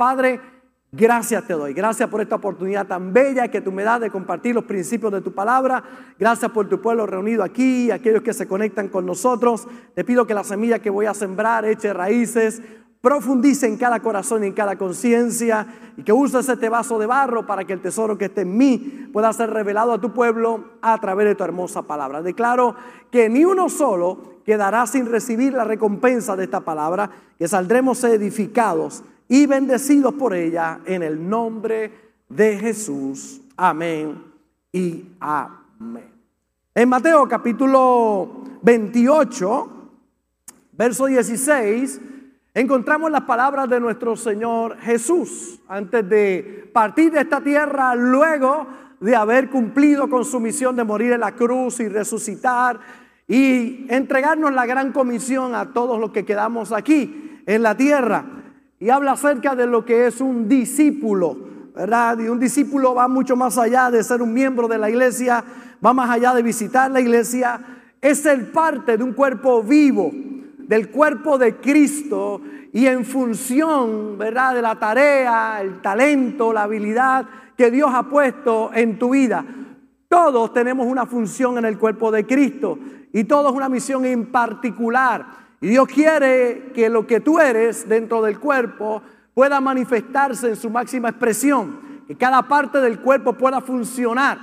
Padre, gracias te doy. Gracias por esta oportunidad tan bella que tú me das de compartir los principios de tu palabra. Gracias por tu pueblo reunido aquí, aquellos que se conectan con nosotros. Te pido que la semilla que voy a sembrar eche raíces, profundice en cada corazón y en cada conciencia y que uses este vaso de barro para que el tesoro que esté en mí pueda ser revelado a tu pueblo a través de tu hermosa palabra. Declaro que ni uno solo quedará sin recibir la recompensa de esta palabra, que saldremos edificados y bendecidos por ella en el nombre de Jesús. Amén y amén. En Mateo capítulo 28, verso 16, encontramos las palabras de nuestro Señor Jesús antes de partir de esta tierra, luego de haber cumplido con su misión de morir en la cruz y resucitar y entregarnos la gran comisión a todos los que quedamos aquí en la tierra y habla acerca de lo que es un discípulo, ¿verdad? Y un discípulo va mucho más allá de ser un miembro de la iglesia, va más allá de visitar la iglesia, es ser parte de un cuerpo vivo, del cuerpo de Cristo y en función, ¿verdad? De la tarea, el talento, la habilidad que Dios ha puesto en tu vida. Todos tenemos una función en el cuerpo de Cristo y todos una misión en particular. Y Dios quiere que lo que tú eres dentro del cuerpo pueda manifestarse en su máxima expresión, que cada parte del cuerpo pueda funcionar.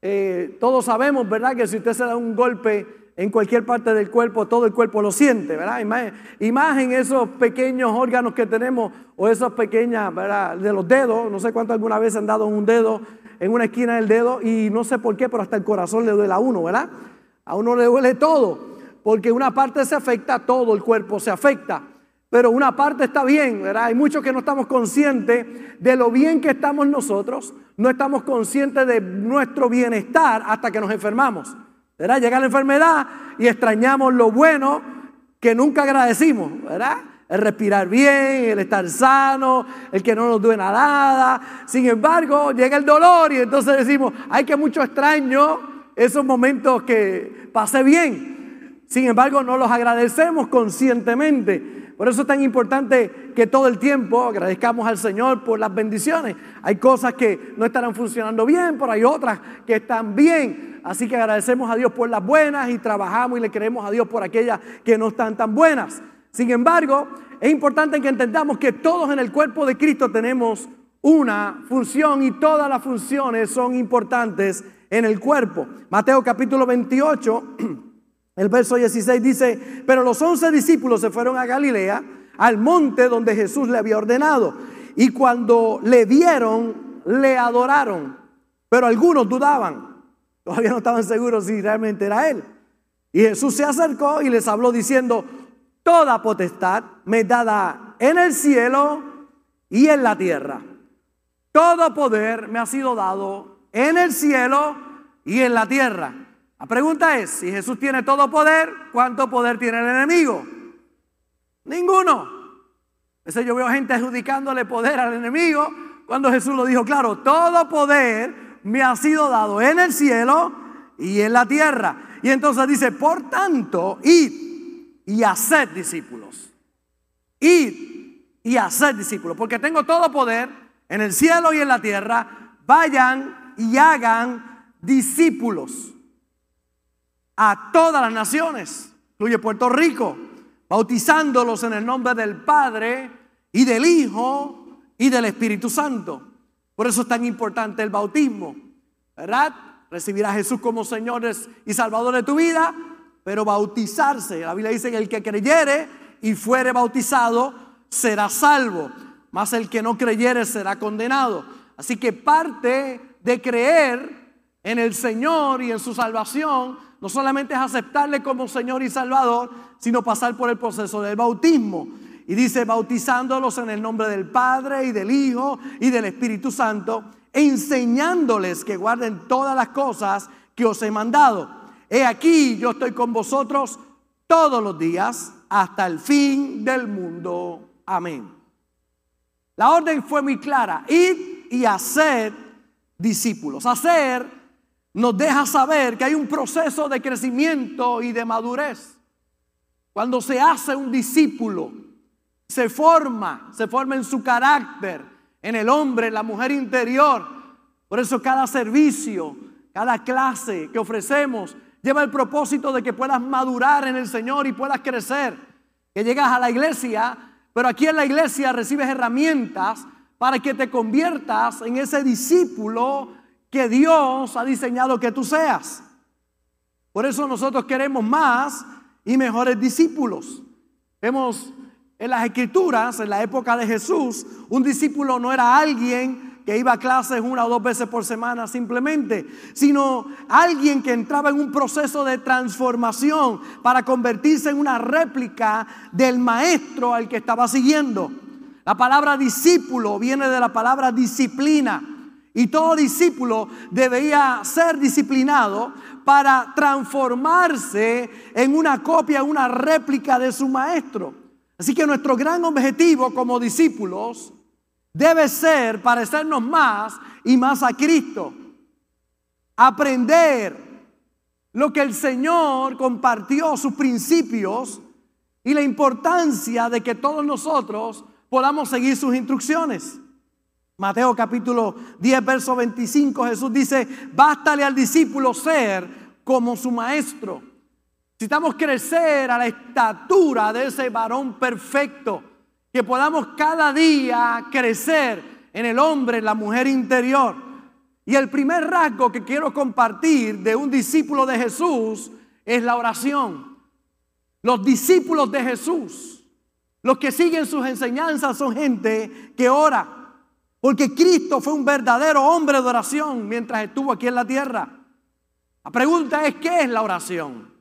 Eh, todos sabemos, ¿verdad? Que si usted se da un golpe en cualquier parte del cuerpo, todo el cuerpo lo siente, ¿verdad? Y esos pequeños órganos que tenemos o esas pequeñas, ¿verdad? De los dedos, no sé cuánto alguna vez han dado un dedo en una esquina del dedo y no sé por qué, pero hasta el corazón le duele a uno, ¿verdad? A uno le duele todo porque una parte se afecta, todo el cuerpo se afecta. Pero una parte está bien, ¿verdad? Hay muchos que no estamos conscientes de lo bien que estamos nosotros, no estamos conscientes de nuestro bienestar hasta que nos enfermamos. ¿Verdad? Llega la enfermedad y extrañamos lo bueno que nunca agradecimos, ¿verdad? El respirar bien, el estar sano, el que no nos duele nada. Sin embargo, llega el dolor y entonces decimos, ay, que mucho extraño esos momentos que pasé bien. Sin embargo, no los agradecemos conscientemente. Por eso es tan importante que todo el tiempo agradezcamos al Señor por las bendiciones. Hay cosas que no estarán funcionando bien, pero hay otras que están bien. Así que agradecemos a Dios por las buenas y trabajamos y le creemos a Dios por aquellas que no están tan buenas. Sin embargo, es importante que entendamos que todos en el cuerpo de Cristo tenemos una función y todas las funciones son importantes en el cuerpo. Mateo capítulo 28 El verso 16 dice, pero los once discípulos se fueron a Galilea, al monte donde Jesús le había ordenado. Y cuando le vieron, le adoraron. Pero algunos dudaban. Todavía no estaban seguros si realmente era él. Y Jesús se acercó y les habló diciendo, toda potestad me dada en el cielo y en la tierra. Todo poder me ha sido dado en el cielo y en la tierra. La pregunta es, si Jesús tiene todo poder, ¿cuánto poder tiene el enemigo? Ninguno. Eso yo veo gente adjudicándole poder al enemigo cuando Jesús lo dijo claro, todo poder me ha sido dado en el cielo y en la tierra. Y entonces dice, por tanto, id y haced discípulos. Id y haced discípulos, porque tengo todo poder en el cielo y en la tierra. Vayan y hagan discípulos a todas las naciones, incluye Puerto Rico, bautizándolos en el nombre del Padre y del Hijo y del Espíritu Santo. Por eso es tan importante el bautismo, ¿verdad? Recibir a Jesús como Señor y Salvador de tu vida, pero bautizarse. La Biblia dice que el que creyere y fuere bautizado será salvo, mas el que no creyere será condenado. Así que parte de creer en el Señor y en su salvación no solamente es aceptarle como Señor y Salvador, sino pasar por el proceso del bautismo. Y dice, bautizándolos en el nombre del Padre y del Hijo y del Espíritu Santo, enseñándoles que guarden todas las cosas que os he mandado. He aquí, yo estoy con vosotros todos los días hasta el fin del mundo. Amén. La orden fue muy clara, id y hacer discípulos. Hacer nos deja saber que hay un proceso de crecimiento y de madurez. Cuando se hace un discípulo, se forma, se forma en su carácter, en el hombre, en la mujer interior. Por eso cada servicio, cada clase que ofrecemos lleva el propósito de que puedas madurar en el Señor y puedas crecer. Que llegas a la iglesia, pero aquí en la iglesia recibes herramientas para que te conviertas en ese discípulo que Dios ha diseñado que tú seas. Por eso nosotros queremos más y mejores discípulos. Vemos en las escrituras, en la época de Jesús, un discípulo no era alguien que iba a clases una o dos veces por semana simplemente, sino alguien que entraba en un proceso de transformación para convertirse en una réplica del maestro al que estaba siguiendo. La palabra discípulo viene de la palabra disciplina. Y todo discípulo debía ser disciplinado para transformarse en una copia, una réplica de su maestro. Así que nuestro gran objetivo como discípulos debe ser parecernos más y más a Cristo. Aprender lo que el Señor compartió, sus principios y la importancia de que todos nosotros podamos seguir sus instrucciones. Mateo capítulo 10, verso 25, Jesús dice, bástale al discípulo ser como su maestro. Necesitamos crecer a la estatura de ese varón perfecto, que podamos cada día crecer en el hombre, en la mujer interior. Y el primer rasgo que quiero compartir de un discípulo de Jesús es la oración. Los discípulos de Jesús, los que siguen sus enseñanzas son gente que ora. Porque Cristo fue un verdadero hombre de oración mientras estuvo aquí en la tierra. La pregunta es, ¿qué es la oración?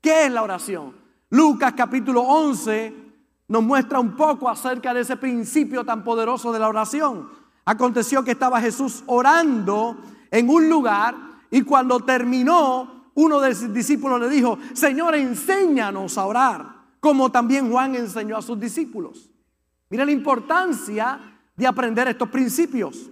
¿Qué es la oración? Lucas capítulo 11 nos muestra un poco acerca de ese principio tan poderoso de la oración. Aconteció que estaba Jesús orando en un lugar y cuando terminó, uno de sus discípulos le dijo, Señor, enséñanos a orar, como también Juan enseñó a sus discípulos. Mira la importancia de aprender estos principios.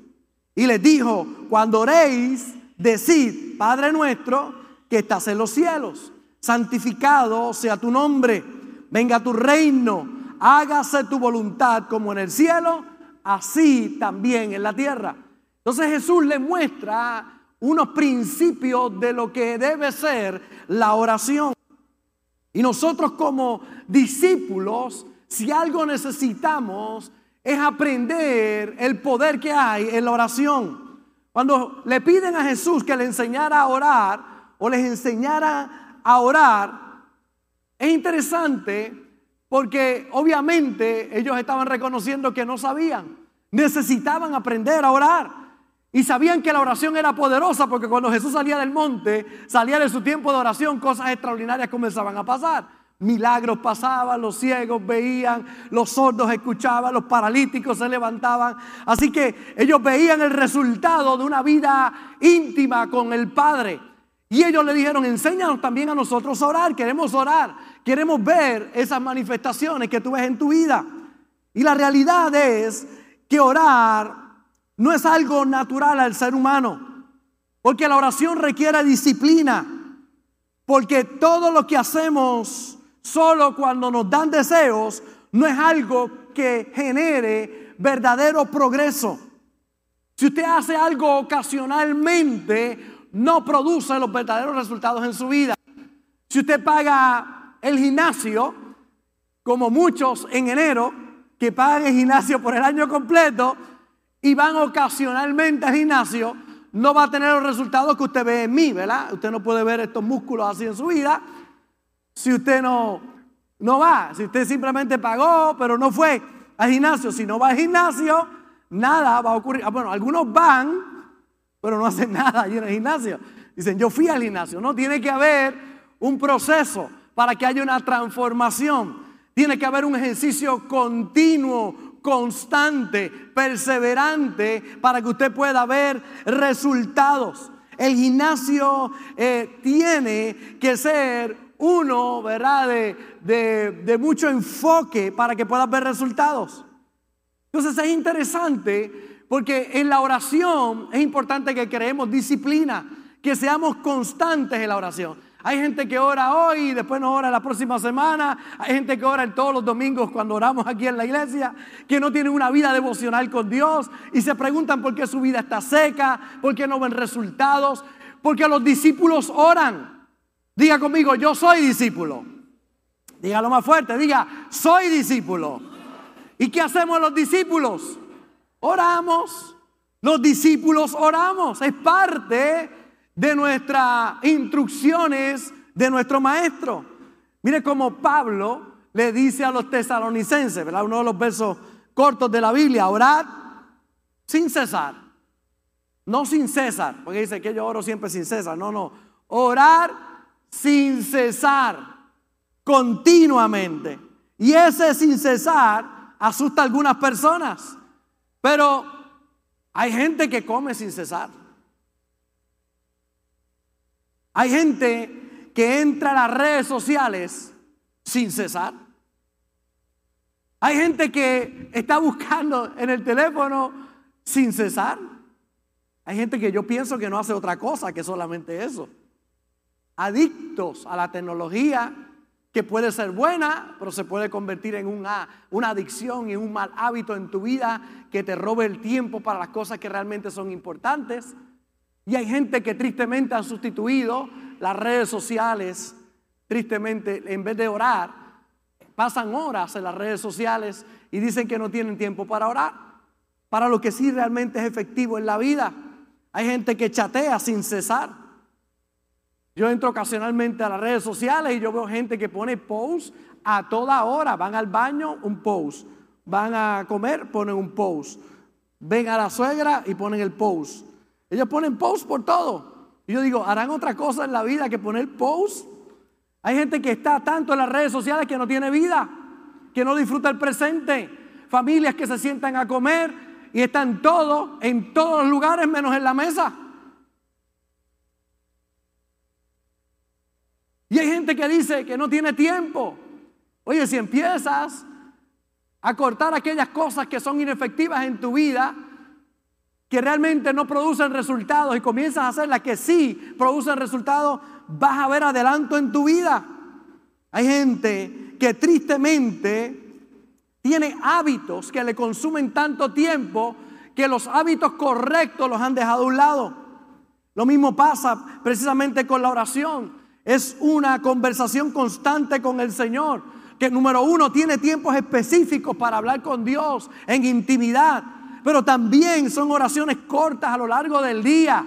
Y les dijo, cuando oréis, decid, Padre nuestro, que estás en los cielos, santificado sea tu nombre, venga tu reino, hágase tu voluntad como en el cielo, así también en la tierra. Entonces Jesús le muestra unos principios de lo que debe ser la oración. Y nosotros como discípulos, si algo necesitamos, es aprender el poder que hay en la oración. Cuando le piden a Jesús que le enseñara a orar o les enseñara a orar, es interesante porque obviamente ellos estaban reconociendo que no sabían, necesitaban aprender a orar. Y sabían que la oración era poderosa porque cuando Jesús salía del monte, salía de su tiempo de oración, cosas extraordinarias comenzaban a pasar. Milagros pasaban, los ciegos veían, los sordos escuchaban, los paralíticos se levantaban. Así que ellos veían el resultado de una vida íntima con el Padre. Y ellos le dijeron, enséñanos también a nosotros a orar, queremos orar, queremos ver esas manifestaciones que tú ves en tu vida. Y la realidad es que orar no es algo natural al ser humano, porque la oración requiere disciplina, porque todo lo que hacemos solo cuando nos dan deseos no es algo que genere verdadero progreso. Si usted hace algo ocasionalmente, no produce los verdaderos resultados en su vida. Si usted paga el gimnasio, como muchos en enero, que pagan el gimnasio por el año completo y van ocasionalmente al gimnasio, no va a tener los resultados que usted ve en mí, ¿verdad? Usted no puede ver estos músculos así en su vida si usted no, no va, si usted simplemente pagó, pero no fue al gimnasio, si no va al gimnasio, nada va a ocurrir. Ah, bueno, algunos van, pero no hacen nada allí en el gimnasio. Dicen, yo fui al gimnasio. No, tiene que haber un proceso para que haya una transformación. Tiene que haber un ejercicio continuo, constante, perseverante, para que usted pueda ver resultados. El gimnasio eh, tiene que ser uno, ¿verdad? De, mucho enfoque para que puedas ver resultados. Entonces es interesante porque en la oración es importante que creemos disciplina, que seamos constantes en la oración. Hay gente que ora hoy y después no ora la próxima semana. Hay gente que ora en todos los domingos cuando oramos aquí en la iglesia, que no tienen una vida devocional con Dios y se preguntan por qué su vida está seca, por qué no ven resultados, porque los discípulos oran. Diga conmigo, yo soy discípulo. Dígalo más fuerte, diga, soy discípulo. ¿Y qué hacemos los discípulos? Oramos. Los discípulos oramos. Es parte de nuestras instrucciones de nuestro maestro. Mire cómo Pablo le dice a los tesalonicenses, ¿verdad? Uno de los versos cortos de la Biblia, orad sin cesar. No sin cesar, porque dice que yo oro siempre sin cesar. No, no. Orar sin cesar continuamente. Y ese sin cesar asusta a algunas personas. Pero hay gente que come sin cesar. Hay gente que entra a las redes sociales sin cesar. Hay gente que está buscando en el teléfono sin cesar. Hay gente que yo pienso que no hace otra cosa que solamente eso. Adictos a la tecnología que puede ser buena, pero se puede convertir en una, una adicción y un mal hábito en tu vida que te robe el tiempo para las cosas que realmente son importantes. Y hay gente que tristemente han sustituido las redes sociales, tristemente, en vez de orar, pasan horas en las redes sociales y dicen que no tienen tiempo para orar, para lo que sí realmente es efectivo en la vida. Hay gente que chatea sin cesar. Yo entro ocasionalmente a las redes sociales y yo veo gente que pone post a toda hora. Van al baño, un post. Van a comer, ponen un post. Ven a la suegra y ponen el post. Ellos ponen post por todo. Y yo digo, ¿harán otra cosa en la vida que poner post? Hay gente que está tanto en las redes sociales que no tiene vida, que no disfruta el presente. Familias que se sientan a comer y están todos, en todos los lugares menos en la mesa. Y hay gente que dice que no tiene tiempo. Oye, si empiezas a cortar aquellas cosas que son inefectivas en tu vida, que realmente no producen resultados y comienzas a hacer las que sí producen resultados, vas a ver adelanto en tu vida. Hay gente que tristemente tiene hábitos que le consumen tanto tiempo que los hábitos correctos los han dejado a un lado. Lo mismo pasa precisamente con la oración. Es una conversación constante con el Señor. Que número uno tiene tiempos específicos para hablar con Dios en intimidad. Pero también son oraciones cortas a lo largo del día.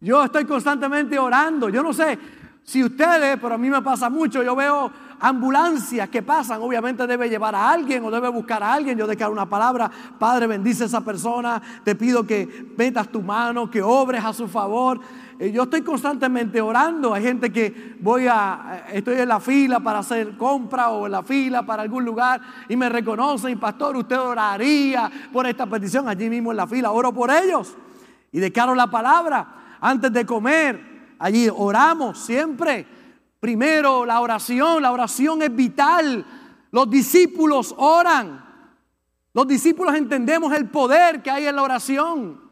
Yo estoy constantemente orando. Yo no sé si ustedes, pero a mí me pasa mucho. Yo veo ambulancias que pasan. Obviamente debe llevar a alguien o debe buscar a alguien. Yo declaro una palabra. Padre, bendice a esa persona. Te pido que metas tu mano, que obres a su favor. Eh, yo estoy constantemente orando. Hay gente que voy a, estoy en la fila para hacer compra o en la fila para algún lugar y me reconocen, pastor, usted oraría por esta petición allí mismo en la fila. Oro por ellos y declaro la palabra antes de comer. Allí oramos siempre. Primero la oración, la oración es vital. Los discípulos oran. Los discípulos entendemos el poder que hay en la oración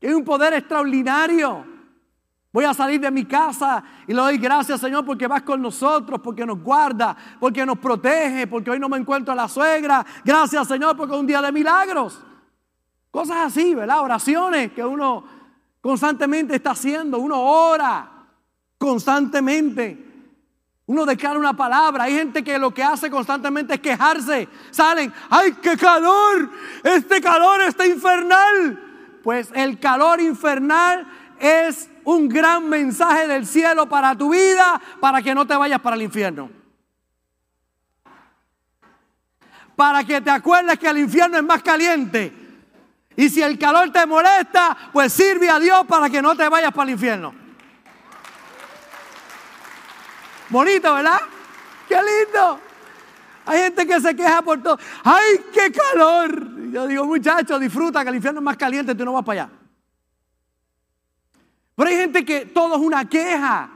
que hay un poder extraordinario. Voy a salir de mi casa y le doy gracias, Señor, porque vas con nosotros, porque nos guarda, porque nos protege, porque hoy no me encuentro a la suegra. Gracias, Señor, porque es un día de milagros. Cosas así, ¿verdad? Oraciones que uno constantemente está haciendo. Uno ora constantemente. Uno declara una palabra. Hay gente que lo que hace constantemente es quejarse. Salen, ¡ay, qué calor! Este calor está infernal. Pues el calor infernal es un gran mensaje del cielo para tu vida, para que no te vayas para el infierno. Para que te acuerdes que el infierno es más caliente. Y si el calor te molesta, pues sirve a Dios para que no te vayas para el infierno. Bonito, ¿verdad? Qué lindo. Hay gente que se queja por todo. ¡Ay, qué calor! yo digo, muchachos, disfruta que el infierno es más caliente, tú no vas para allá. Pero hay gente que todo es una queja.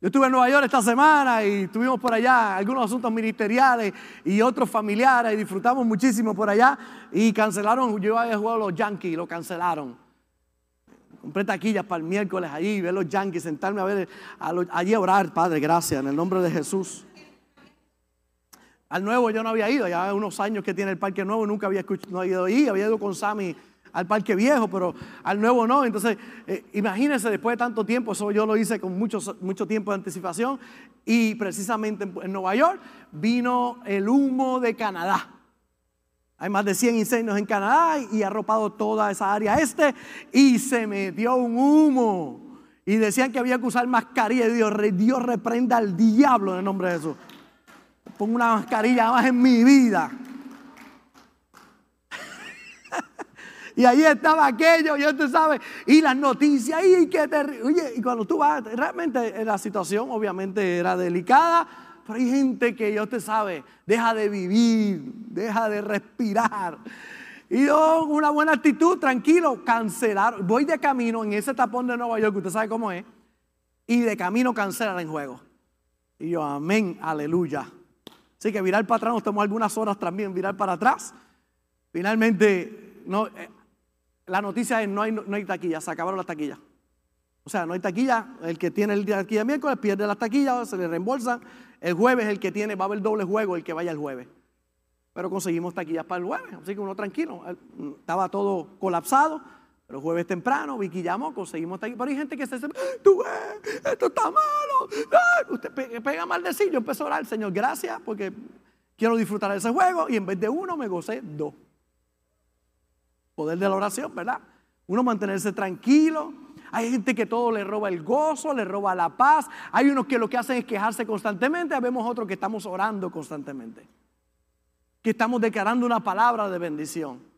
Yo estuve en Nueva York esta semana y estuvimos por allá algunos asuntos ministeriales y otros familiares y disfrutamos muchísimo por allá y cancelaron, yo había jugado los Yankees, lo cancelaron. Compré taquillas para el miércoles allí, ver los Yankees, sentarme a ver, allí a orar, Padre, gracias, en el nombre de Jesús. Al nuevo yo no había ido, ya unos años que tiene el parque nuevo, nunca había escuchado, no había ido ahí, había ido con Sammy al parque viejo, pero al nuevo no. Entonces, eh, imagínense, después de tanto tiempo, eso yo lo hice con mucho, mucho tiempo de anticipación, y precisamente en, Nueva York vino el humo de Canadá. Hay más de 100 incendios en Canadá y ha arropado toda esa área este y se metió un humo. Y decían que había que usar mascarilla. Dios, Dios reprenda al diablo en el nombre de Jesús pongo una mascarilla más en mi vida. y ahí estaba aquello, y usted sabe, y las noticias, y qué terrible. Oye, y cuando tú vas, realmente la situación obviamente era delicada, pero hay gente que ya usted sabe, deja de vivir, deja de respirar. Y yo, una buena actitud, tranquilo, cancelar. Voy de camino en ese tapón de Nueva York, usted sabe cómo es, y de camino cancelar en juego. Y yo, amén, aleluya. Así que virar para atrás, nos tomó algunas horas también virar para atrás. Finalmente, no, eh, la noticia es no hay, no hay taquilla, se acabaron las taquillas. O sea, no hay taquilla, el que tiene el día de taquilla miércoles pierde las taquillas, se le reembolsan. El jueves el que tiene, va a haber doble juego el que vaya el jueves. Pero conseguimos taquillas para el jueves, así que uno tranquilo. Estaba todo colapsado. Pero jueves temprano, Vicky conseguimos Pero hay gente que se dice, tú ves, esto está malo. usted pega mal de sí. Yo empecé a orar, Señor, gracias, porque quiero disfrutar de ese juego. Y en vez de uno, me gocé dos. Poder de la oración, ¿verdad? Uno mantenerse tranquilo. Hay gente que todo le roba el gozo, le roba la paz. Hay unos que lo que hacen es quejarse constantemente. Vemos otros que estamos orando constantemente. Que estamos declarando una palabra de bendición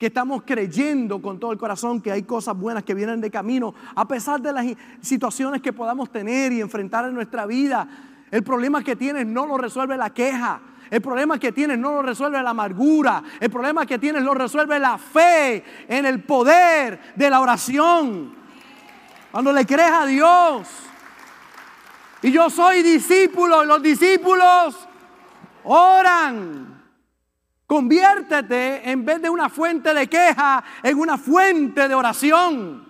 que estamos creyendo con todo el corazón que hay cosas buenas que vienen de camino, a pesar de las situaciones que podamos tener y enfrentar en nuestra vida. El problema que tienes no lo resuelve la queja. El problema que tienes no lo resuelve la amargura. El problema que tienes lo resuelve la fe en el poder de la oración. Cuando le crees a Dios. Y yo soy discípulo y los discípulos oran. Conviértete en vez de una fuente de queja en una fuente de oración.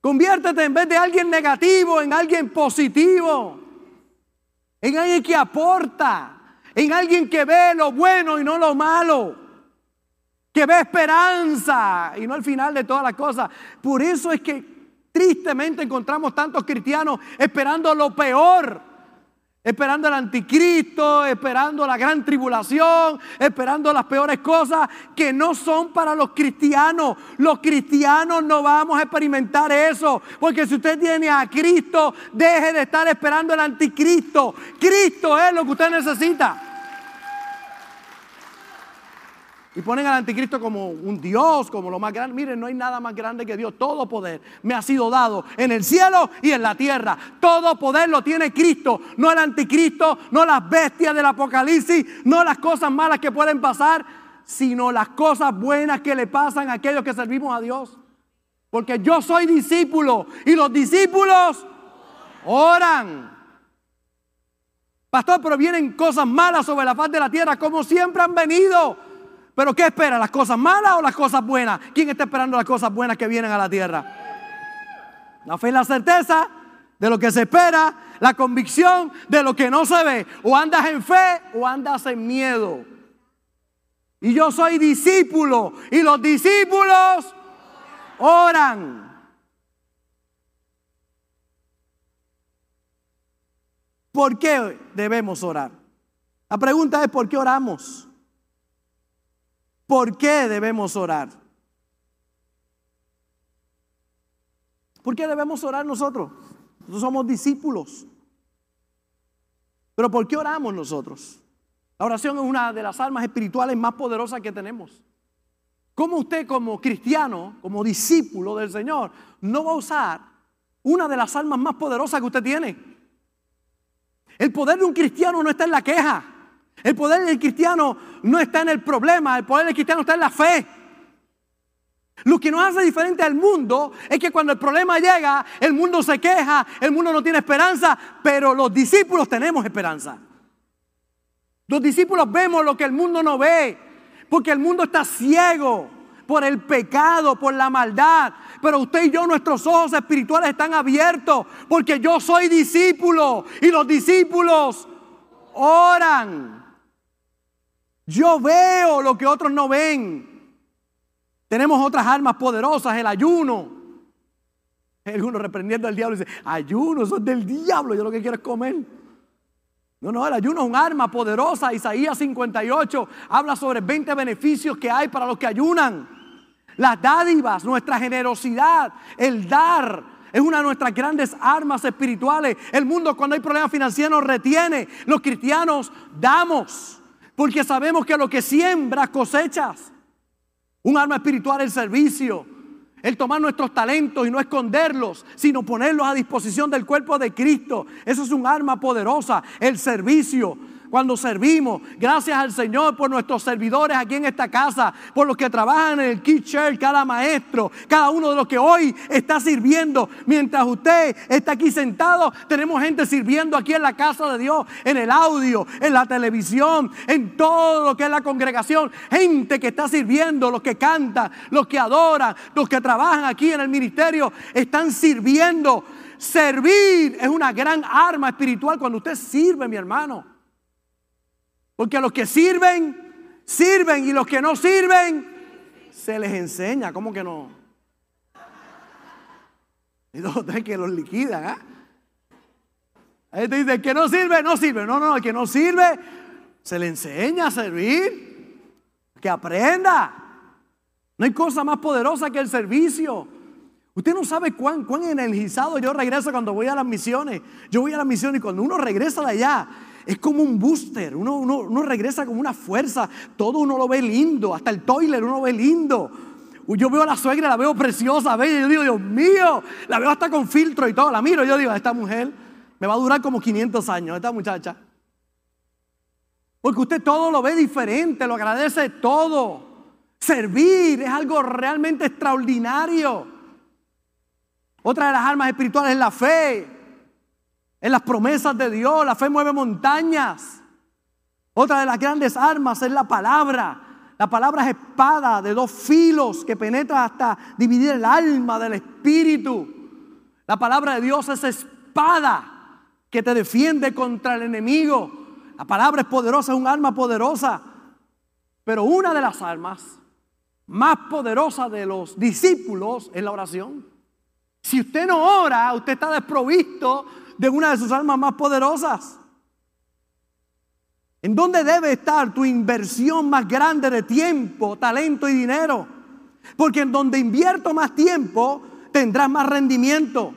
Conviértete en vez de alguien negativo en alguien positivo. En alguien que aporta. En alguien que ve lo bueno y no lo malo. Que ve esperanza y no el final de todas las cosas. Por eso es que tristemente encontramos tantos cristianos esperando lo peor esperando el anticristo, esperando la gran tribulación, esperando las peores cosas que no son para los cristianos. Los cristianos no vamos a experimentar eso, porque si usted tiene a Cristo, deje de estar esperando el anticristo. Cristo es lo que usted necesita. Y ponen al anticristo como un Dios, como lo más grande. Miren, no hay nada más grande que Dios. Todo poder me ha sido dado en el cielo y en la tierra. Todo poder lo tiene Cristo. No el anticristo, no las bestias del apocalipsis, no las cosas malas que pueden pasar, sino las cosas buenas que le pasan a aquellos que servimos a Dios. Porque yo soy discípulo y los discípulos oran. Pastor, pero vienen cosas malas sobre la faz de la tierra como siempre han venido. Pero ¿qué espera? ¿Las cosas malas o las cosas buenas? ¿Quién está esperando las cosas buenas que vienen a la tierra? La fe es la certeza de lo que se espera, la convicción de lo que no se ve. O andas en fe o andas en miedo. Y yo soy discípulo y los discípulos oran. ¿Por qué debemos orar? La pregunta es ¿por qué oramos? ¿Por qué debemos orar? ¿Por qué debemos orar nosotros? Nosotros somos discípulos. Pero ¿por qué oramos nosotros? La oración es una de las armas espirituales más poderosas que tenemos. ¿Cómo usted como cristiano, como discípulo del Señor, no va a usar una de las armas más poderosas que usted tiene? El poder de un cristiano no está en la queja. El poder del cristiano no está en el problema, el poder del cristiano está en la fe. Lo que nos hace diferente al mundo es que cuando el problema llega, el mundo se queja, el mundo no tiene esperanza, pero los discípulos tenemos esperanza. Los discípulos vemos lo que el mundo no ve, porque el mundo está ciego. por el pecado, por la maldad. Pero usted y yo, nuestros ojos espirituales están abiertos porque yo soy discípulo y los discípulos oran. Yo veo lo que otros no ven. Tenemos otras armas poderosas, el ayuno. Algunos reprendiendo al diablo y dice, ayuno, eso es del diablo, yo lo que quiero es comer. No, no, el ayuno es un arma poderosa. Isaías 58 habla sobre 20 beneficios que hay para los que ayunan. Las dádivas, nuestra generosidad, el dar, es una de nuestras grandes armas espirituales. El mundo cuando hay problemas financieros retiene. Los cristianos damos, porque sabemos que lo que siembras cosechas. Un arma espiritual es el servicio. El tomar nuestros talentos y no esconderlos, sino ponerlos a disposición del cuerpo de Cristo. Eso es un arma poderosa. El servicio cuando servimos. Gracias al Señor por nuestros servidores aquí en esta casa, por los que trabajan en el Key Church, cada maestro, cada uno de los que hoy está sirviendo. Mientras usted está aquí sentado, tenemos gente sirviendo aquí en la casa de Dios, en el audio, en la televisión, en todo lo que es la congregación. Gente que está sirviendo, los que cantan, los que adoran, los que trabajan aquí en el ministerio, están sirviendo. Servir es una gran arma espiritual cuando usted sirve, mi hermano. Porque a los que sirven, sirven y los que no sirven, se les enseña. ¿Cómo que no? Y dos tres que los liquidan. ¿ah? Ahí te dice, el que no sirve, no sirve. No, no, el que no sirve, se le enseña a servir. Que aprenda. No hay cosa más poderosa que el servicio. Usted no sabe cuán, cuán energizado yo regreso cuando voy a las misiones. Yo voy a las misiones y cuando uno regresa de allá, es como un booster. Uno, uno, regresa con una fuerza. Todo uno lo ve lindo. Hasta el toilet uno ve lindo. Yo veo a la suegra, la veo preciosa, bella. Yo digo, Dios mío, la veo hasta con filtro y todo. La miro. Yo digo, esta mujer me va a durar como 500 años, esta muchacha. Porque usted todo lo ve diferente, lo agradece todo. Servir es algo realmente extraordinario. Otra de las armas espirituales es la fe en las promesas de Dios. La fe mueve montañas. Otra de las grandes armas es la palabra. La palabra es espada de dos filos que penetra hasta dividir el alma del espíritu. La palabra de Dios es espada que te defiende contra el enemigo. La palabra es poderosa, es un arma poderosa. Pero una de las armas más poderosas de los discípulos es la oración. Si usted no ora, usted está desprovisto de una de sus almas más poderosas. ¿En dónde debe estar tu inversión más grande de tiempo, talento y dinero? Porque en donde invierto más tiempo, tendrás más rendimiento.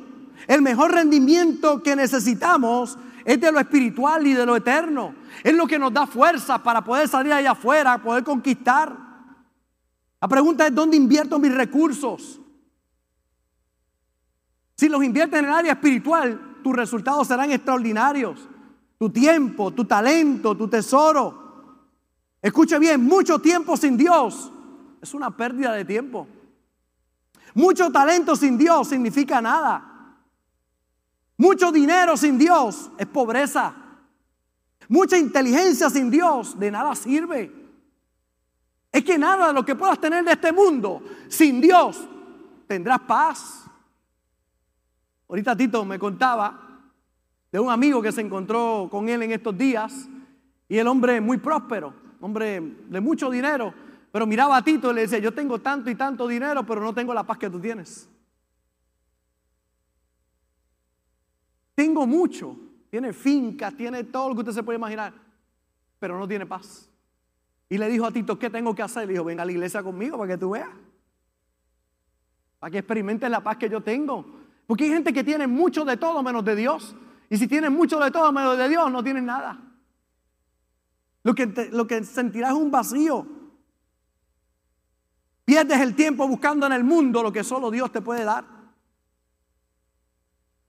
El mejor rendimiento que necesitamos es de lo espiritual y de lo eterno. Es lo que nos da fuerza para poder salir allá afuera, poder conquistar. La pregunta es, ¿dónde invierto mis recursos? Si los inviertes en el área espiritual, tus resultados serán extraordinarios. Tu tiempo, tu talento, tu tesoro. Escuche bien, mucho tiempo sin Dios es una pérdida de tiempo. Mucho talento sin Dios significa nada. Mucho dinero sin Dios es pobreza. Mucha inteligencia sin Dios de nada sirve. Es que nada de lo que puedas tener de este mundo sin Dios tendrás paz. Ahorita Tito me contaba de un amigo que se encontró con él en estos días y el hombre muy próspero, hombre de mucho dinero, pero miraba a Tito y le decía, yo tengo tanto y tanto dinero, pero no tengo la paz que tú tienes. Tengo mucho, tiene fincas, tiene todo lo que usted se puede imaginar, pero no tiene paz. Y le dijo a Tito, ¿qué tengo que hacer? Le dijo, venga a la iglesia conmigo para que tú veas, para que experimentes la paz que yo tengo. Porque hay gente que tiene mucho de todo menos de Dios. Y si tienes mucho de todo menos de Dios, no tienes nada. Lo que, lo que sentirás es un vacío. Pierdes el tiempo buscando en el mundo lo que solo Dios te puede dar.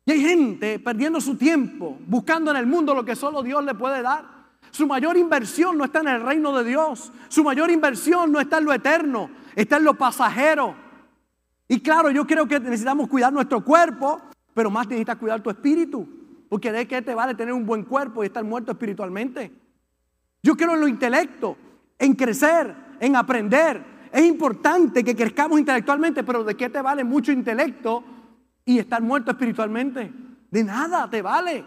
Y hay gente perdiendo su tiempo buscando en el mundo lo que solo Dios le puede dar. Su mayor inversión no está en el reino de Dios. Su mayor inversión no está en lo eterno, está en lo pasajero. Y claro, yo creo que necesitamos cuidar nuestro cuerpo, pero más necesitas cuidar tu espíritu. Porque de qué te vale tener un buen cuerpo y estar muerto espiritualmente. Yo creo en lo intelecto, en crecer, en aprender, es importante que crezcamos intelectualmente, pero ¿de qué te vale mucho intelecto y estar muerto espiritualmente? De nada te vale.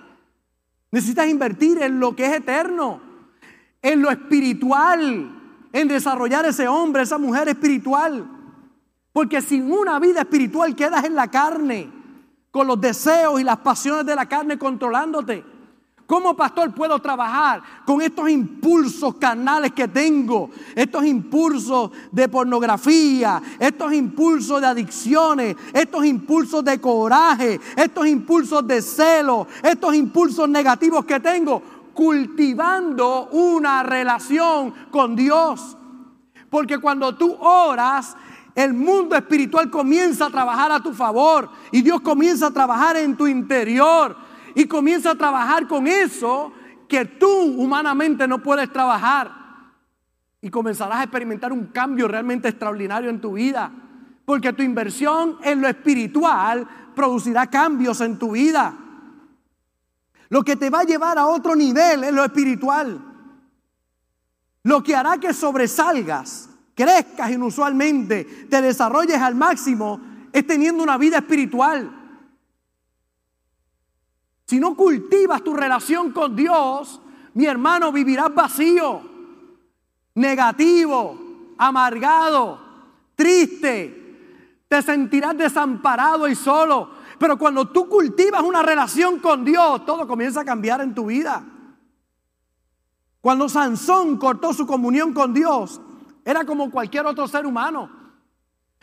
Necesitas invertir en lo que es eterno, en lo espiritual, en desarrollar ese hombre, esa mujer espiritual. Porque sin una vida espiritual quedas en la carne, con los deseos y las pasiones de la carne controlándote. ¿Cómo pastor puedo trabajar con estos impulsos carnales que tengo? Estos impulsos de pornografía, estos impulsos de adicciones, estos impulsos de coraje, estos impulsos de celo, estos impulsos negativos que tengo, cultivando una relación con Dios. Porque cuando tú oras, el mundo espiritual comienza a trabajar a tu favor y Dios comienza a trabajar en tu interior y comienza a trabajar con eso que tú humanamente no puedes trabajar. Y comenzarás a experimentar un cambio realmente extraordinario en tu vida. Porque tu inversión en lo espiritual producirá cambios en tu vida. Lo que te va a llevar a otro nivel es lo espiritual. Lo que hará que sobresalgas, crezcas inusualmente, te desarrolles al máximo, es teniendo una vida espiritual. Si no cultivas tu relación con Dios, mi hermano, vivirás vacío, negativo, amargado, triste. Te sentirás desamparado y solo. Pero cuando tú cultivas una relación con Dios, todo comienza a cambiar en tu vida. Cuando Sansón cortó su comunión con Dios, era como cualquier otro ser humano.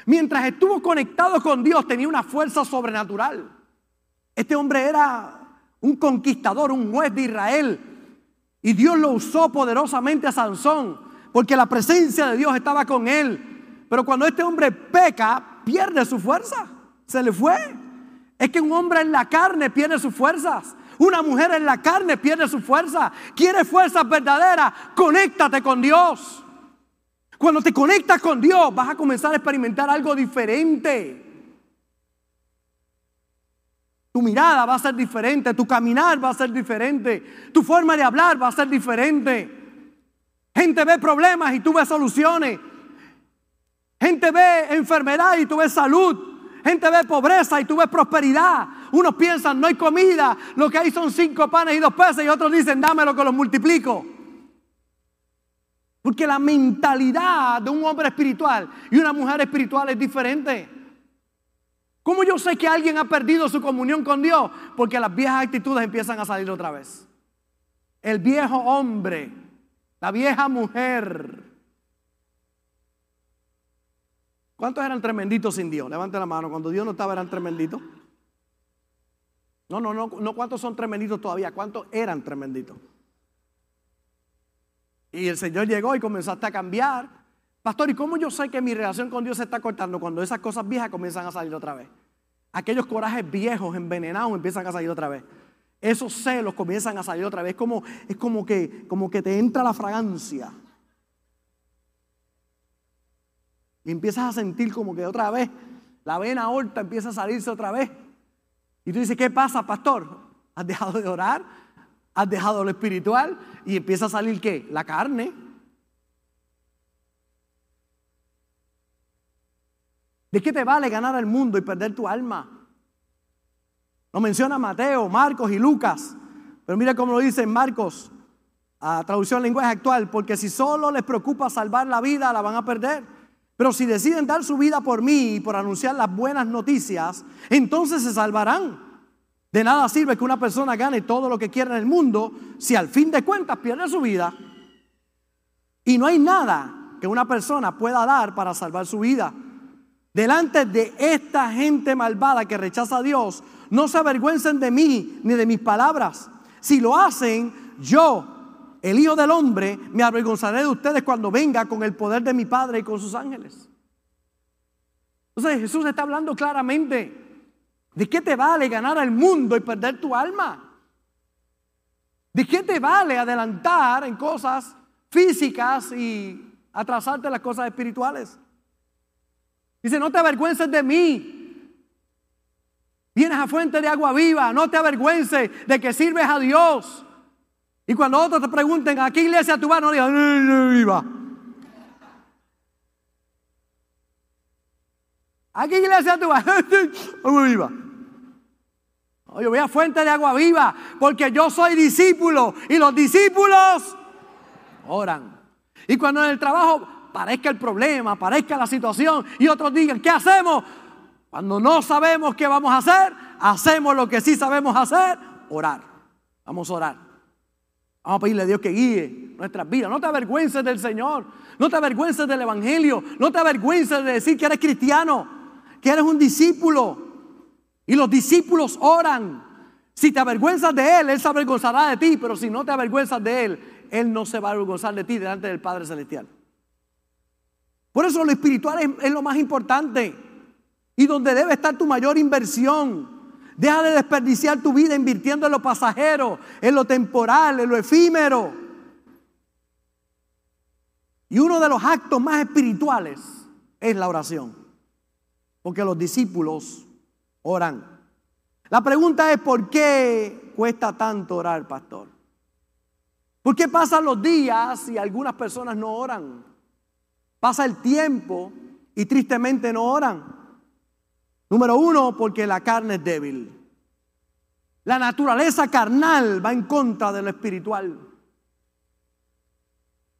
Mientras estuvo conectado con Dios, tenía una fuerza sobrenatural. Este hombre era un conquistador, un juez de Israel. Y Dios lo usó poderosamente a Sansón, porque la presencia de Dios estaba con él. Pero cuando este hombre peca, pierde su fuerza. Se le fue. Es que un hombre en la carne pierde sus fuerzas. Una mujer en la carne pierde su fuerza. ¿Quieres fuerzas verdaderas? Conéctate con Dios. Cuando te conectas con Dios, vas a comenzar a experimentar algo diferente. Tu mirada va a ser diferente, tu caminar va a ser diferente, tu forma de hablar va a ser diferente. Gente ve problemas y tú ves soluciones. Gente ve enfermedad y tú ves salud. Gente ve pobreza y tú ves prosperidad. Unos piensan, no hay comida, lo que hay son cinco panes y dos peces y otros dicen, dámelo que los multiplico. Porque la mentalidad de un hombre espiritual y una mujer espiritual es diferente. ¿Cómo yo sé que alguien ha perdido su comunión con Dios? Porque las viejas actitudes empiezan a salir otra vez. El viejo hombre, la vieja mujer. ¿Cuántos eran tremenditos sin Dios? Levante la mano. Cuando Dios no estaba, eran tremenditos. No, no, no, no cuántos son tremenditos todavía, cuántos eran tremenditos. Y el Señor llegó y comenzaste a cambiar. Pastor, ¿y cómo yo sé que mi relación con Dios se está cortando cuando esas cosas viejas comienzan a salir otra vez? Aquellos corajes viejos, envenenados, empiezan a salir otra vez. Esos celos comienzan a salir otra vez. Es como, es como, que, como que te entra la fragancia. Y empiezas a sentir como que otra vez la vena aorta empieza a salirse otra vez. Y tú dices, ¿qué pasa, pastor? ¿Has dejado de orar? ¿Has dejado lo espiritual? Y empieza a salir qué? La carne. ¿De qué te vale ganar el mundo y perder tu alma? Lo menciona Mateo, Marcos y Lucas. Pero mira cómo lo dice Marcos, a traducción lenguaje actual, porque si solo les preocupa salvar la vida, la van a perder. Pero si deciden dar su vida por mí y por anunciar las buenas noticias, entonces se salvarán. De nada sirve que una persona gane todo lo que quiera en el mundo si al fin de cuentas pierde su vida. Y no hay nada que una persona pueda dar para salvar su vida. Delante de esta gente malvada que rechaza a Dios, no se avergüencen de mí ni de mis palabras. Si lo hacen, yo, el Hijo del Hombre, me avergonzaré de ustedes cuando venga con el poder de mi Padre y con sus ángeles. Entonces Jesús está hablando claramente. ¿De qué te vale ganar al mundo y perder tu alma? ¿De qué te vale adelantar en cosas físicas y atrasarte las cosas espirituales? Dice, no te avergüences de mí. Vienes a fuente de agua viva, no te avergüences de que sirves a Dios. Y cuando otros te pregunten, ¿a qué iglesia tú vas? No digas, viva. ¿A qué iglesia tú vas? viva. Yo voy a fuente de agua viva porque yo soy discípulo y los discípulos oran. Y cuando en el trabajo parezca el problema, parezca la situación y otros digan, ¿qué hacemos? Cuando no sabemos qué vamos a hacer, hacemos lo que sí sabemos hacer, orar. Vamos a orar. Vamos a pedirle a Dios que guíe nuestras vidas. No te avergüences del Señor. No te avergüences del Evangelio. No te avergüences de decir que eres cristiano, que eres un discípulo. Y los discípulos oran. Si te avergüenzas de Él, Él se avergonzará de ti. Pero si no te avergüenzas de Él, Él no se va a avergonzar de ti delante del Padre Celestial. Por eso lo espiritual es, es lo más importante y donde debe estar tu mayor inversión. Deja de desperdiciar tu vida invirtiendo en lo pasajero, en lo temporal, en lo efímero. Y uno de los actos más espirituales es la oración. Porque los discípulos oran. La pregunta es, ¿por qué cuesta tanto orar, pastor? ¿Por qué pasan los días y algunas personas no oran? Pasa el tiempo y tristemente no oran. Número uno, porque la carne es débil. La naturaleza carnal va en contra de lo espiritual.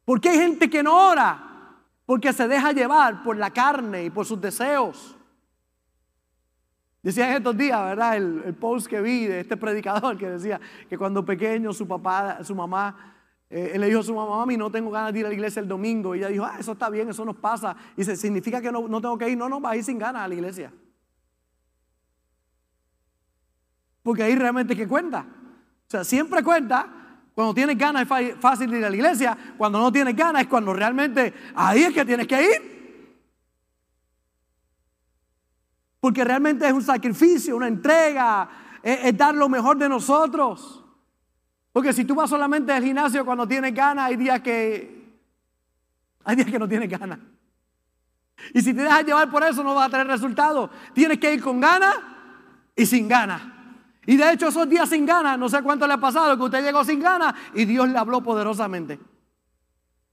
¿Por qué hay gente que no ora? Porque se deja llevar por la carne y por sus deseos. Decía en estos días, ¿verdad? El, post que vi de este predicador que decía que cuando pequeño su papá, su mamá, eh, él le dijo a su mamá, mami, no tengo ganas de ir a la iglesia el domingo. Y ella dijo, ah, eso está bien, eso nos pasa. Y dice, ¿significa que no, no tengo que ir? No, no, va a ir sin ganas a la iglesia. Porque ahí realmente que cuenta. O sea, siempre cuenta. Cuando tienes ganas es fácil ir a la iglesia. Cuando no tienes ganas es cuando realmente ahí es que tienes que ir. Porque realmente es un sacrificio, una entrega, es, dar lo mejor de nosotros. Porque si tú vas solamente al gimnasio cuando tienes ganas, hay días que hay días que no tienes ganas. Y si te dejas llevar por eso no vas a tener resultados. Tienes que ir con ganas y sin ganas. Y de hecho esos días sin ganas, no sé cuánto le ha pasado, que usted llegó sin ganas y Dios le habló poderosamente.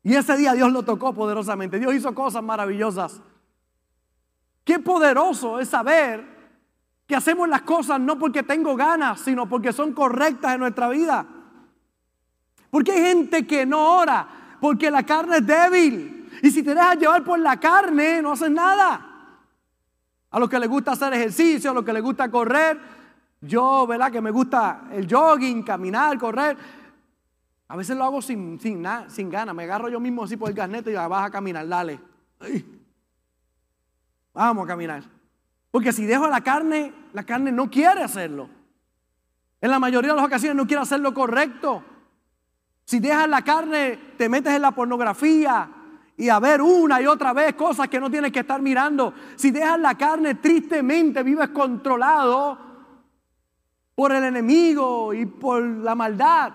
Y ese día Dios lo tocó poderosamente. Dios hizo cosas maravillosas. Qué poderoso es saber que hacemos las cosas no porque tengo ganas, sino porque son correctas en nuestra vida. Porque hay gente que no ora, porque la carne es débil. Y si te dejas llevar por la carne, no haces nada. A los que les gusta hacer ejercicio, a los que les gusta correr, yo, ¿verdad? Que me gusta el jogging, caminar, correr. A veces lo hago sin, sin, sin ganas. Me agarro yo mismo así por el garnete y vas a caminar, dale. Vamos a caminar. Porque si dejo la carne, la carne no quiere hacerlo. En la mayoría de las ocasiones no quiere hacer lo correcto. Si dejas la carne, te metes en la pornografía y a ver una y otra vez cosas que no tienes que estar mirando. Si dejas la carne, tristemente vives controlado por el enemigo y por la maldad.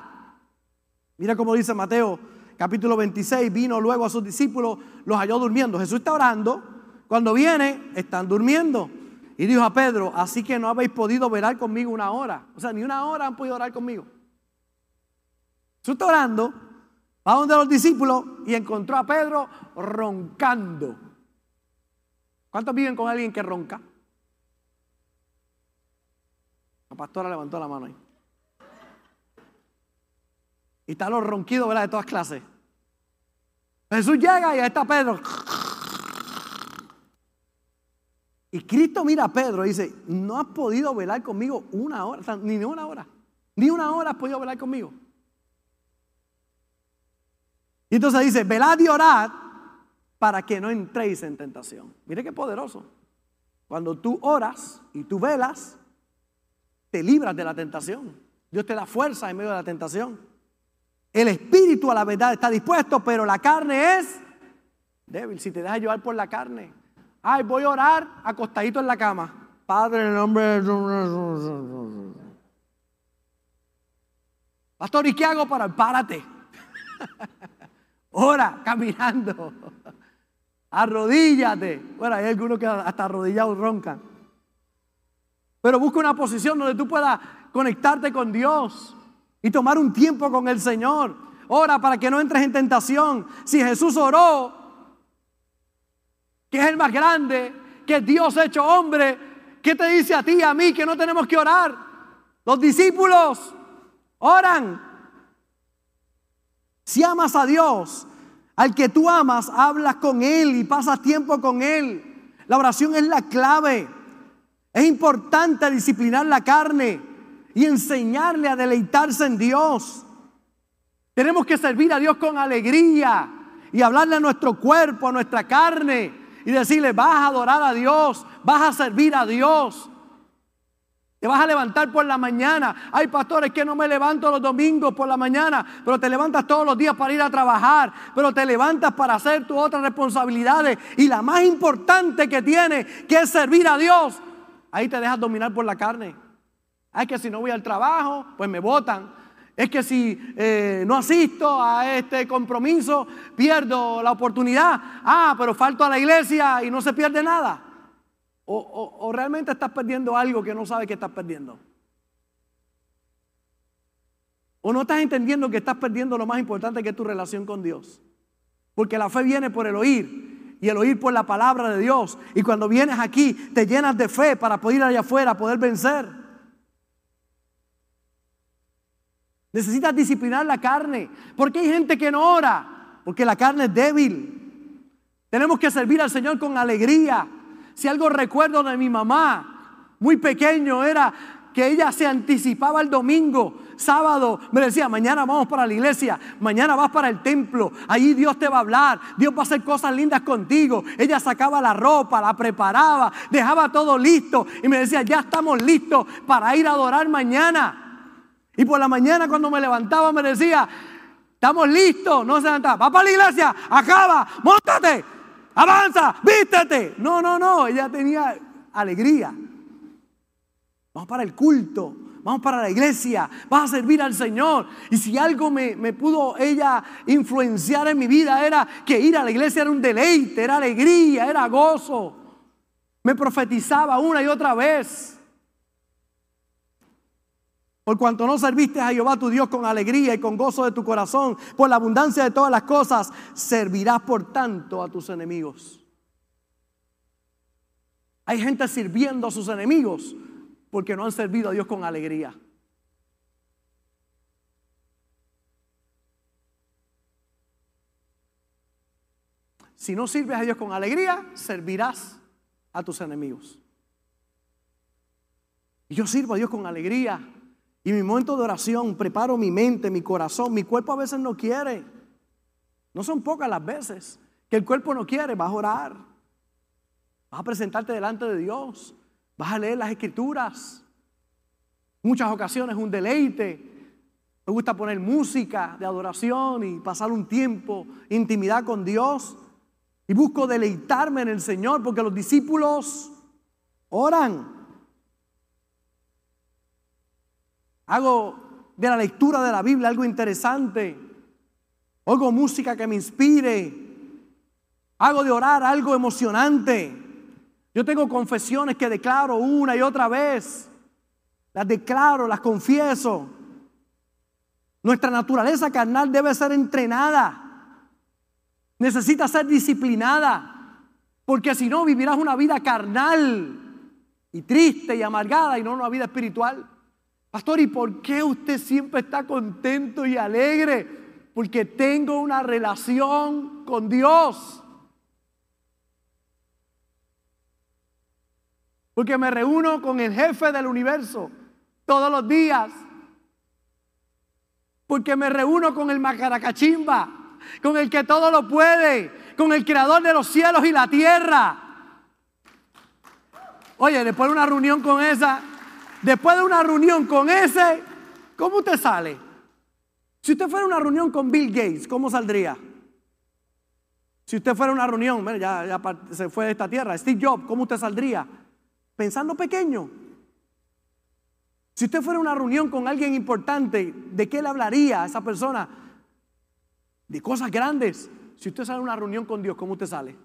Mira cómo dice Mateo capítulo 26, vino luego a sus discípulos, los halló durmiendo. Jesús está orando, cuando viene están durmiendo. Y dijo a Pedro, así que no habéis podido velar conmigo una hora. O sea, ni una hora han podido orar conmigo. Jesús está orando, va donde los discípulos y encontró a Pedro roncando. ¿Cuántos viven con alguien que ronca? La pastora levantó la mano ahí. Y están los ronquidos, ¿verdad? De todas clases. Jesús llega y ahí está Pedro. Y Cristo mira a Pedro y dice, no has podido velar conmigo una hora, ni una hora. Ni una hora has podido velar conmigo. Y entonces dice, velad y orad para que no entréis en tentación. Mire qué poderoso. Cuando tú oras y tú velas, te libras de la tentación. Dios te da fuerza en medio de la tentación. El espíritu a la verdad está dispuesto, pero la carne es débil. Si te dejas llevar por la carne, ay, voy a orar acostadito en la cama. Padre, en el nombre de... Pastor, ¿y qué hago para? Párate. Ora, caminando. Arrodíllate. Bueno, hay algunos que hasta arrodillados roncan. Pero busca una posición donde tú puedas conectarte con Dios y tomar un tiempo con el Señor. Ora para que no entres en tentación. Si Jesús oró, que es el más grande, que Dios hecho hombre, ¿qué te dice a ti y a mí que no tenemos que orar? Los discípulos oran. Si amas a Dios, al que tú amas, hablas con Él y pasas tiempo con Él. La oración es la clave. Es importante disciplinar la carne y enseñarle a deleitarse en Dios. Tenemos que servir a Dios con alegría y hablarle a nuestro cuerpo, a nuestra carne y decirle, vas a adorar a Dios, vas a servir a Dios. Te vas a levantar por la mañana. Hay pastores que no me levanto los domingos por la mañana, pero te levantas todos los días para ir a trabajar, pero te levantas para hacer tus otras responsabilidades. Y la más importante que tiene, que es servir a Dios, ahí te dejas dominar por la carne. Es que si no voy al trabajo, pues me votan. Es que si eh, no asisto a este compromiso, pierdo la oportunidad. Ah, pero falto a la iglesia y no se pierde nada. O, realmente estás perdiendo algo que no sabes que estás perdiendo. O no estás entendiendo que estás perdiendo lo más importante que es tu relación con Dios. Porque la fe viene por el oír y el oír por la palabra de Dios. Y cuando vienes aquí te llenas de fe para poder ir allá afuera, poder vencer. Necesitas disciplinar la carne. Porque hay gente que no ora. Porque la carne es débil. Tenemos que servir al Señor con alegría. Si algo recuerdo de mi mamá, muy pequeño, era que ella se anticipaba el domingo, sábado, me decía, mañana vamos para la iglesia, mañana vas para el templo, allí Dios te va a hablar, Dios va a hacer cosas lindas contigo. Ella sacaba la ropa, la preparaba, dejaba todo listo y me decía, ya estamos listos para ir a adorar mañana. Y por la mañana cuando me levantaba me decía, estamos listos, no se levantaba, va para la iglesia, acaba, montate, avanza, vístete. No, no, no, ella tenía alegría. Vamos para el culto, vamos para la iglesia, vas a servir al Señor. Y si algo me, me, pudo ella influenciar en mi vida era que ir a la iglesia era un deleite, era alegría, era gozo. Me profetizaba una y otra vez. Por cuanto no serviste a Jehová tu Dios con alegría y con gozo de tu corazón, por la abundancia de todas las cosas, servirás por tanto a tus enemigos. Hay gente sirviendo a sus enemigos porque no han servido a Dios con alegría. Si no sirves a Dios con alegría, servirás a tus enemigos. Y yo sirvo a Dios con alegría. Y mi momento de oración, preparo mi mente, mi corazón. Mi cuerpo a veces no quiere. No son pocas las veces que el cuerpo no quiere. Vas a orar. Vas a presentarte delante de Dios. Vas a leer las escrituras. Muchas ocasiones un deleite. Me gusta poner música de adoración y pasar un tiempo, intimidad con Dios. Y busco deleitarme en el Señor porque los discípulos oran. Hago de la lectura de la Biblia algo interesante. Oigo música que me inspire. Hago de orar algo emocionante. Yo tengo confesiones que declaro una y otra vez. Las declaro, las confieso. Nuestra naturaleza carnal debe ser entrenada. Necesita ser disciplinada. Porque si no, vivirás una vida carnal y triste y amargada y no una vida espiritual. Pastor, ¿y por qué usted siempre está contento y alegre? Porque tengo una relación con Dios. Porque me reúno con el jefe del universo todos los días. Porque me reúno con el Macaracachimba, con el que todo lo puede, con el creador de los cielos y la tierra. Oye, después de una reunión con esa, Después de una reunión con ese, ¿cómo usted sale? Si usted fuera a una reunión con Bill Gates, ¿cómo saldría? Si usted fuera a una reunión, ya, ya se fue de esta tierra, Steve Jobs, ¿cómo usted saldría? Pensando pequeño. Si usted fuera a una reunión con alguien importante, ¿de qué le hablaría a esa persona? De cosas grandes. Si usted sale a una reunión con Dios, ¿cómo usted sale?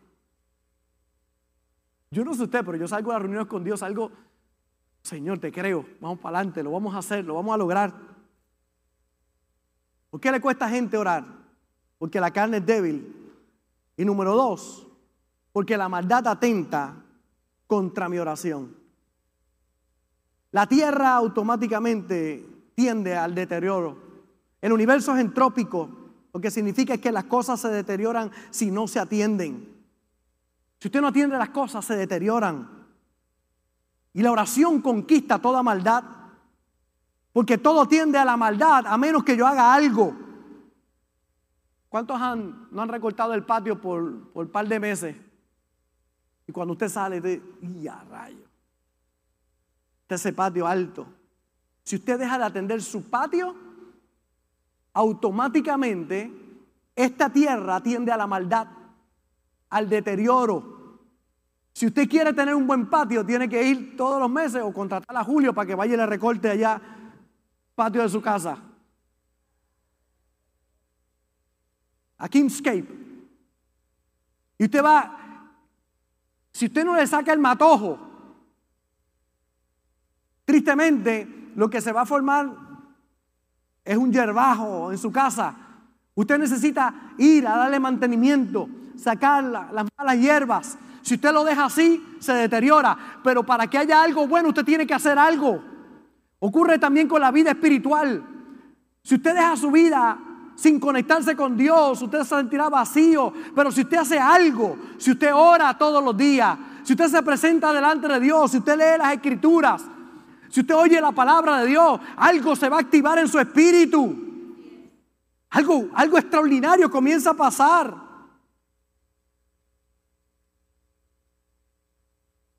Yo no sé usted, pero yo salgo a las reuniones con Dios, algo Señor, te creo, vamos para adelante, lo vamos a hacer, lo vamos a lograr. ¿Por qué le cuesta a gente orar? Porque la carne es débil. Y número dos, porque la maldad atenta contra mi oración. La tierra automáticamente tiende al deterioro. El universo es entrópico, lo que significa es que las cosas se deterioran si no se atienden. Si usted no atiende las cosas, se deterioran. Y la oración conquista toda maldad. Porque todo tiende a la maldad a menos que yo haga algo. ¿Cuántos han, no han recortado el patio por un par de meses? Y cuando usted sale, de, ¡ya rayo! Este ese patio alto. Si usted deja de atender su patio, automáticamente esta tierra tiende a la maldad, al deterioro. Si usted quiere tener un buen patio, tiene que ir todos los meses o contratar a Julio para que vaya y le recorte allá patio de su casa. A Kingscape. Y usted va si usted no le saca el matojo, tristemente lo que se va a formar es un yerbajo en su casa. Usted necesita ir a darle mantenimiento, sacar las malas hierbas. Si usted lo deja así, se deteriora. Pero para que haya algo bueno, usted tiene que hacer algo. Ocurre también con la vida espiritual. Si usted deja su vida sin conectarse con Dios, usted se sentirá vacío. Pero si usted hace algo, si usted ora todos los días, si usted se presenta delante de Dios, si usted lee las escrituras, si usted oye la palabra de Dios, algo se va a activar en su espíritu. Algo, algo extraordinario comienza a pasar.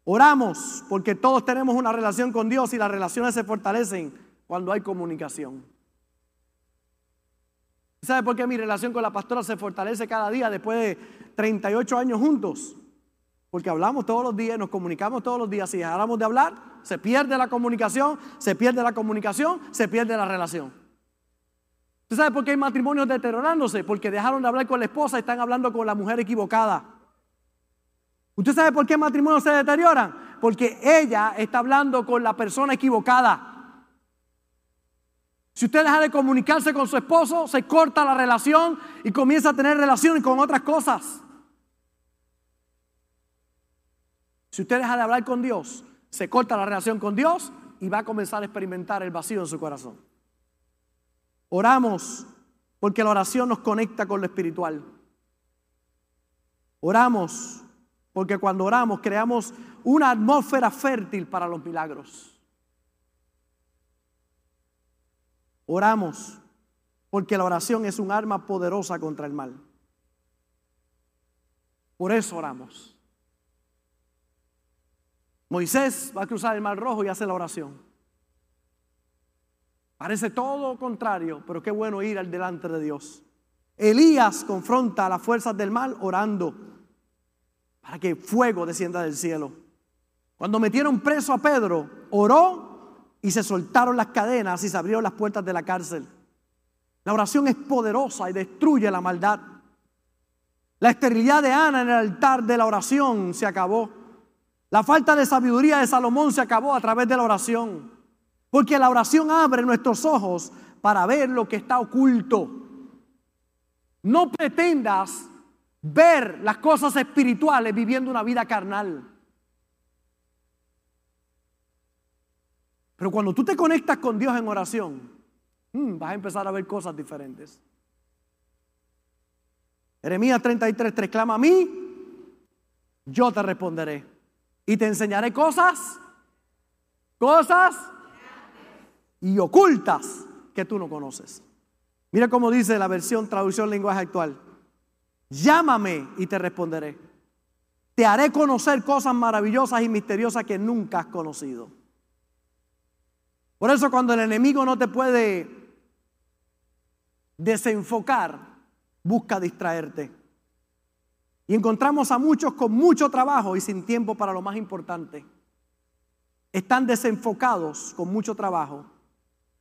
Oramos porque todos tenemos una relación con Dios y las relaciones se fortalecen cuando hay comunicación. ¿Sabe por qué mi relación con la pastora se fortalece cada día después de 38 años juntos? Porque hablamos todos los días, nos comunicamos todos los días. Si dejáramos de hablar, se pierde la comunicación, se pierde la comunicación, se pierde la relación. ¿Usted sabe por qué hay matrimonios deteriorándose? Porque dejaron de hablar con la esposa y están hablando con la mujer equivocada. ¿Usted sabe por qué matrimonios se deterioran? Porque ella está hablando con la persona equivocada. Si usted deja de comunicarse con su esposo, se corta la relación y comienza a tener relaciones con otras cosas. Si usted deja de hablar con Dios, se corta la relación con Dios y va a comenzar a experimentar el vacío en su corazón. Oramos porque la oración nos conecta con lo espiritual. Oramos porque cuando oramos creamos una atmósfera fértil para los milagros. Oramos porque la oración es un arma poderosa contra el mal. Por eso oramos. Moisés va a cruzar el mar rojo y hace la oración. Parece todo contrario, pero qué bueno ir al delante de Dios. Elías confronta a las fuerzas del mal orando para que fuego descienda del cielo. Cuando metieron preso a Pedro, oró y se soltaron las cadenas y se abrieron las puertas de la cárcel. La oración es poderosa y destruye la maldad. La esterilidad de Ana en el altar de la oración se acabó. La falta de sabiduría de Salomón se acabó a través de la oración. Porque la oración abre nuestros ojos para ver lo que está oculto. No pretendas ver las cosas espirituales viviendo una vida carnal. Pero cuando tú te conectas con Dios en oración, mm, vas a empezar a ver cosas diferentes. Jeremías 33, 3 clama a mí, yo te responderé y te enseñaré cosas, cosas y ocultas que tú no conoces. Mira cómo dice la versión traducción lenguaje actual. Llámame y te responderé. Te haré conocer cosas maravillosas y misteriosas que nunca has conocido. Por eso cuando el enemigo no te puede desenfocar, busca distraerte. Y encontramos a muchos con mucho trabajo y sin tiempo para lo más importante. Están desenfocados con mucho trabajo,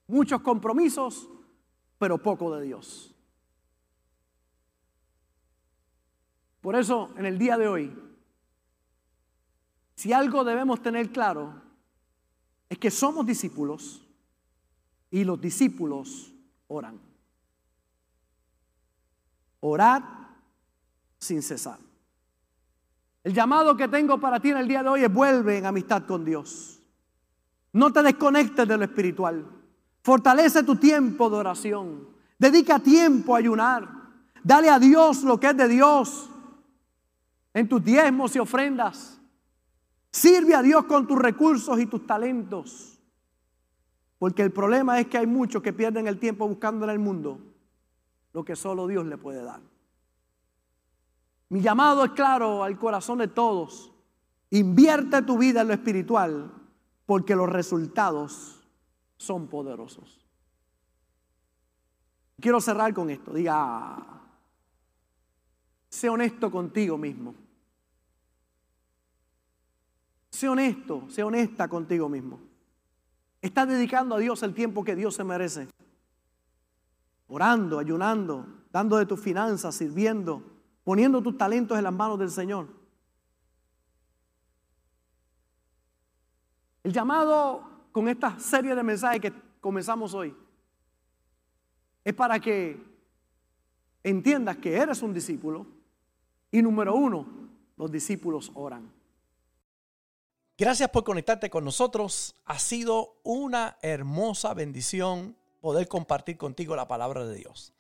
muchos compromisos, pero poco de Dios. Por eso, en el día de hoy, si algo debemos tener claro, es que somos discípulos y los discípulos oran. Orad sin cesar. El llamado que tengo para ti en el día de hoy es vuelve en amistad con Dios. No te desconectes de lo espiritual. Fortalece tu tiempo de oración. Dedica tiempo a ayunar. Dale a Dios lo que es de Dios. En tus diezmos y ofrendas. Sirve a Dios con tus recursos y tus talentos. Porque el problema es que hay muchos que pierden el tiempo buscando en el mundo lo que solo Dios le puede dar. Mi llamado es claro al corazón de todos. Invierte tu vida en lo espiritual porque los resultados son poderosos. Quiero cerrar con esto. Diga, sé honesto contigo mismo. Sé honesto, sé honesta contigo mismo. Estás dedicando a Dios el tiempo que Dios se merece. Orando, ayunando, dando de tus finanzas, sirviendo, poniendo tus talentos en las manos del Señor. El llamado con esta serie de mensajes que comenzamos hoy es para que entiendas que eres un discípulo y número uno, los discípulos oran. Gracias por conectarte con nosotros. Ha sido una hermosa bendición poder compartir contigo la palabra de Dios.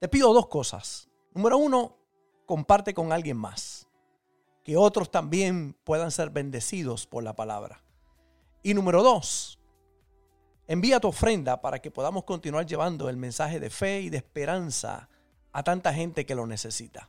Te pido dos cosas. Número uno, comparte con alguien más. Que otros también puedan ser bendecidos por la palabra. Y número dos, envía tu ofrenda para que podamos continuar llevando el mensaje de fe y de esperanza a tanta gente que lo necesita.